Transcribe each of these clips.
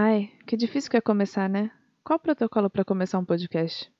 Ai, que difícil que é começar, né? Qual o protocolo para começar um podcast?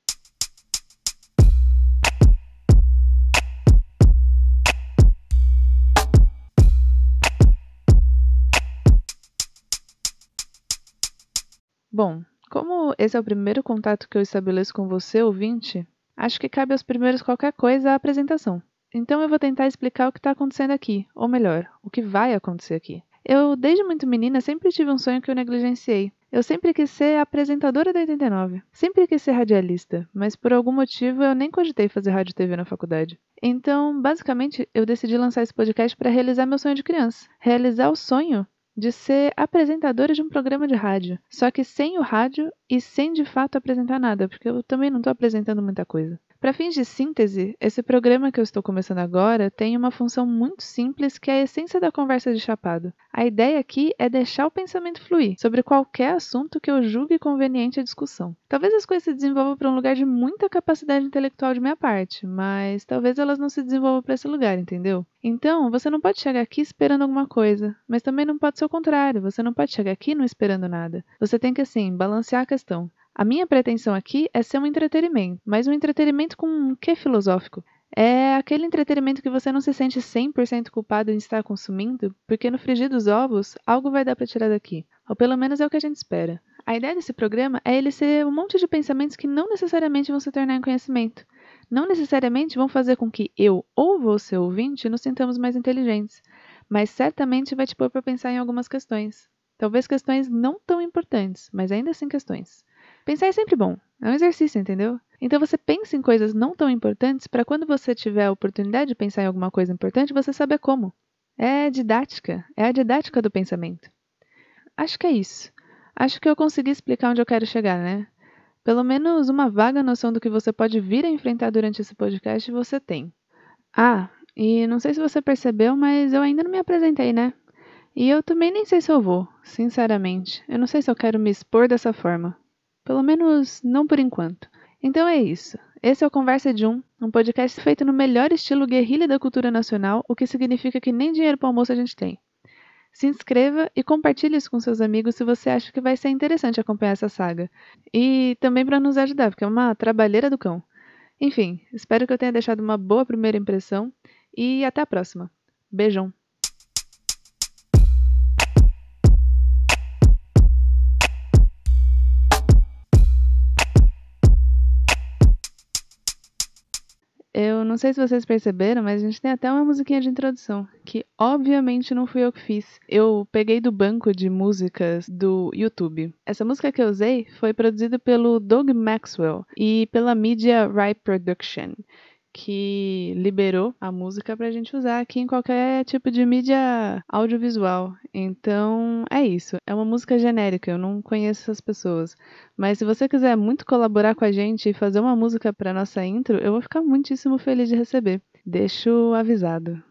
Bom, como esse é o primeiro contato que eu estabeleço com você, ouvinte, acho que cabe aos primeiros qualquer coisa a apresentação. Então eu vou tentar explicar o que está acontecendo aqui, ou melhor, o que vai acontecer aqui. Eu, desde muito menina, sempre tive um sonho que eu negligenciei. Eu sempre quis ser apresentadora da 89. Sempre quis ser radialista, mas por algum motivo eu nem cogitei fazer rádio e TV na faculdade. Então, basicamente, eu decidi lançar esse podcast para realizar meu sonho de criança. Realizar o sonho de ser apresentadora de um programa de rádio. Só que sem o rádio e sem de fato apresentar nada, porque eu também não estou apresentando muita coisa. Para fins de síntese, esse programa que eu estou começando agora tem uma função muito simples que é a essência da conversa de chapado. A ideia aqui é deixar o pensamento fluir sobre qualquer assunto que eu julgue conveniente a discussão. Talvez as coisas se desenvolvam para um lugar de muita capacidade intelectual de minha parte, mas talvez elas não se desenvolvam para esse lugar, entendeu? Então, você não pode chegar aqui esperando alguma coisa, mas também não pode ser o contrário, você não pode chegar aqui não esperando nada. Você tem que, assim, balancear a questão. A minha pretensão aqui é ser um entretenimento, mas um entretenimento com um quê filosófico. É aquele entretenimento que você não se sente 100% culpado em estar consumindo, porque no frigir dos ovos, algo vai dar para tirar daqui. Ou pelo menos é o que a gente espera. A ideia desse programa é ele ser um monte de pensamentos que não necessariamente vão se tornar em conhecimento. Não necessariamente vão fazer com que eu ou você, ouvinte, nos sintamos mais inteligentes. Mas certamente vai te pôr para pensar em algumas questões. Talvez questões não tão importantes, mas ainda assim questões. Pensar é sempre bom, é um exercício, entendeu? Então você pensa em coisas não tão importantes para quando você tiver a oportunidade de pensar em alguma coisa importante, você saber como. É didática, é a didática do pensamento. Acho que é isso. Acho que eu consegui explicar onde eu quero chegar, né? Pelo menos uma vaga noção do que você pode vir a enfrentar durante esse podcast você tem. Ah, e não sei se você percebeu, mas eu ainda não me apresentei, né? E eu também nem sei se eu vou, sinceramente. Eu não sei se eu quero me expor dessa forma. Pelo menos não por enquanto. Então é isso. Esse é o Conversa de Um, um podcast feito no melhor estilo guerrilha da cultura nacional, o que significa que nem dinheiro para almoço a gente tem. Se inscreva e compartilhe isso com seus amigos se você acha que vai ser interessante acompanhar essa saga. E também para nos ajudar, porque é uma trabalheira do cão. Enfim, espero que eu tenha deixado uma boa primeira impressão e até a próxima. Beijão! Não sei se vocês perceberam, mas a gente tem até uma musiquinha de introdução, que obviamente não fui eu que fiz. Eu peguei do banco de músicas do YouTube. Essa música que eu usei foi produzida pelo Doug Maxwell e pela mídia Ripe Production que liberou a música para a gente usar aqui em qualquer tipo de mídia audiovisual. Então é isso. É uma música genérica, eu não conheço essas pessoas. Mas se você quiser muito colaborar com a gente e fazer uma música para nossa intro, eu vou ficar muitíssimo feliz de receber. Deixo avisado.